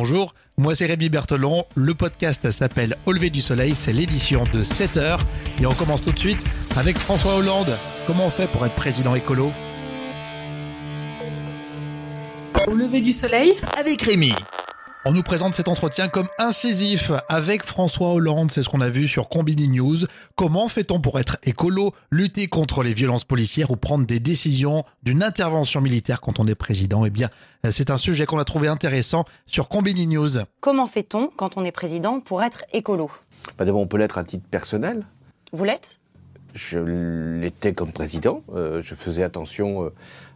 Bonjour, moi c'est Rémi Berthelon. Le podcast s'appelle Au lever du soleil, c'est l'édition de 7 heures. Et on commence tout de suite avec François Hollande. Comment on fait pour être président écolo? Au lever du soleil? Avec Rémi. On nous présente cet entretien comme incisif avec François Hollande, c'est ce qu'on a vu sur Combini News. Comment fait-on pour être écolo, lutter contre les violences policières ou prendre des décisions d'une intervention militaire quand on est président? Eh bien, c'est un sujet qu'on a trouvé intéressant sur Combini News. Comment fait-on quand on est président pour être écolo? Bah D'abord, on peut l'être à titre personnel. Vous l'êtes? Je l'étais comme président. Euh, je faisais attention euh,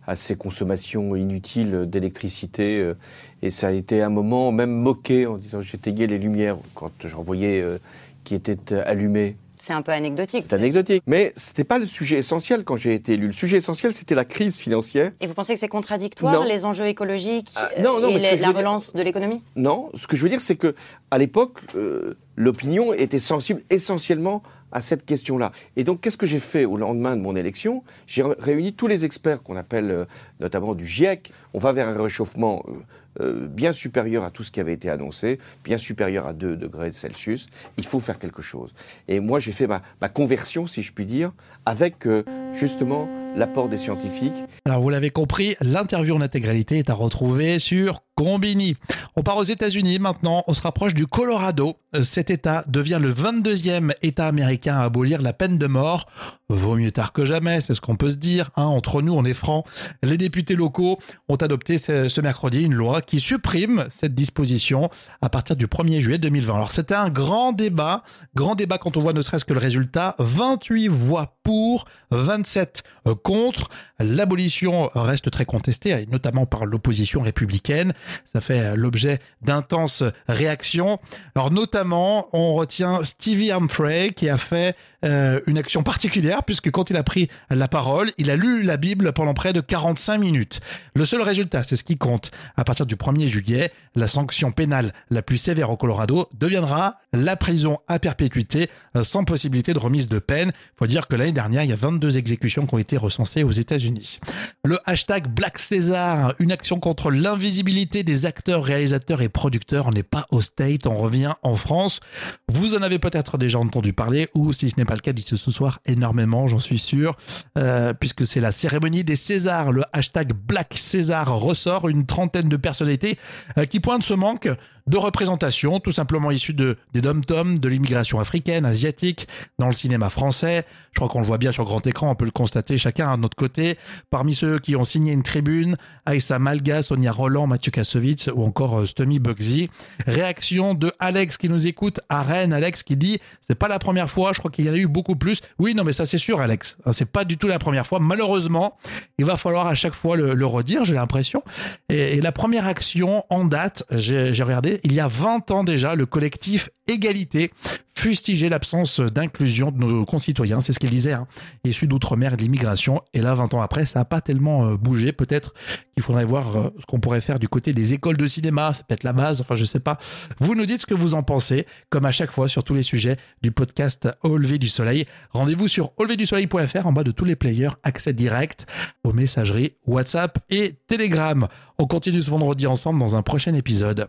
à ces consommations inutiles d'électricité. euh, et ça a été un moment même moqué en disant j'éteignais les lumières quand j'en voyais euh, qui étaient euh, allumées. C'est un peu anecdotique. C'est anecdotique. Mais c'était pas le sujet essentiel quand j'ai été élu. Le sujet essentiel, c'était la crise financière. Et vous pensez que c'est contradictoire, Non. les enjeux écologiques Ah, euh, non, non, et ce la, dire- relance de l'économie? Non, ce que je veux dire, c'est que à l'époque, euh, l'opinion était sensible essentiellement à cette question-là. Et donc, qu'est-ce que j'ai fait au lendemain de mon élection? J'ai ré- réuni tous les experts qu'on appelle euh, notamment du GIEC. On va vers un réchauffement euh, euh, bien supérieur à tout ce qui avait été annoncé, bien supérieur à 2 degrés Celsius. Il faut faire quelque chose. Et moi, j'ai fait ma, conversion, si je puis dire, avec justement l'apport des scientifiques Alors vous l'avez compris, l'interview en intégralité est à retrouver sur Combini. On part aux États-Unis maintenant, on se rapproche du Colorado. Euh, Cet État devient le 22e État américain à abolir la peine de mort. Vaut mieux tard que jamais, c'est ce qu'on peut se dire. hein. Entre nous, on est francs. Les députés locaux ont adopté ce mercredi une loi qui supprime cette disposition à partir du 1er juillet 2020. Alors c'était un grand débat, grand débat quand on voit ne serait-ce que le résultat. 28 voix pour, 27 contre. L'abolition reste très contestée, notamment par l'opposition républicaine. Ça fait l'objet d'intenses réactions. Alors notamment, on retient Stevie Humphrey qui a fait euh, une action particulière puisque quand il a pris la parole, il a lu la Bible pendant près de 45 minutes. Le seul résultat, c'est ce qui compte. À partir du 1er juillet, la sanction pénale la plus sévère au Colorado deviendra la prison à perpétuité euh, sans possibilité de remise de peine. Faut dire que l'année dernière, il y a 22 exécutions qui ont été recensées aux États-Unis. Le hashtag Black César, une action contre l'invisibilité des acteurs, réalisateurs et producteurs. On n'est pas au State, on revient en France. Vous en avez peut-être déjà entendu parler, ou si ce n'est pas le cas, dites ce soir énormément, j'en suis sûr, euh, puisque c'est la cérémonie des Césars. Le hashtag Black César ressort une trentaine de personnalités euh, qui pointent ce manque de représentation, tout simplement issu de, des dom-toms, de l'immigration africaine, asiatique, dans le cinéma français. Je crois qu'on le voit bien sur grand écran, on peut le constater chacun à notre côté. Parmi ceux qui ont signé une tribune, Aïssa Malga, Sonia Roland, Mathieu Kassovitz ou encore euh, Stomy Bugsy. Réaction de Alex qui nous écoute à Rennes. Alex qui dit, c'est pas la première fois, je crois qu'il y en a eu beaucoup plus. Oui, non, mais ça c'est sûr, Alex. Hein, C'est pas du tout la première fois. Malheureusement, il va falloir à chaque fois le, redire, j'ai l'impression. Et, la première action en date, j'ai j'ai il y a 20 ans déjà, le collectif Égalité fustigeait l'absence d'inclusion de nos concitoyens. C'est ce qu'il disait, hein, issus d'outre-mer et de l'immigration. Et là, 20 ans après, ça n'a pas tellement euh, bougé. Peut-être qu'il faudrait voir euh, ce qu'on pourrait faire du côté des écoles de cinéma. C'est peut-être la base. Enfin, je sais pas. Vous nous dites ce que vous en pensez, comme à chaque fois sur tous les sujets du podcast Au lever du soleil. Rendez-vous sur auleverdusoleil.fr en bas de tous les players, accès direct aux messageries WhatsApp et Telegram. On continue ce vendredi ensemble dans un prochain épisode.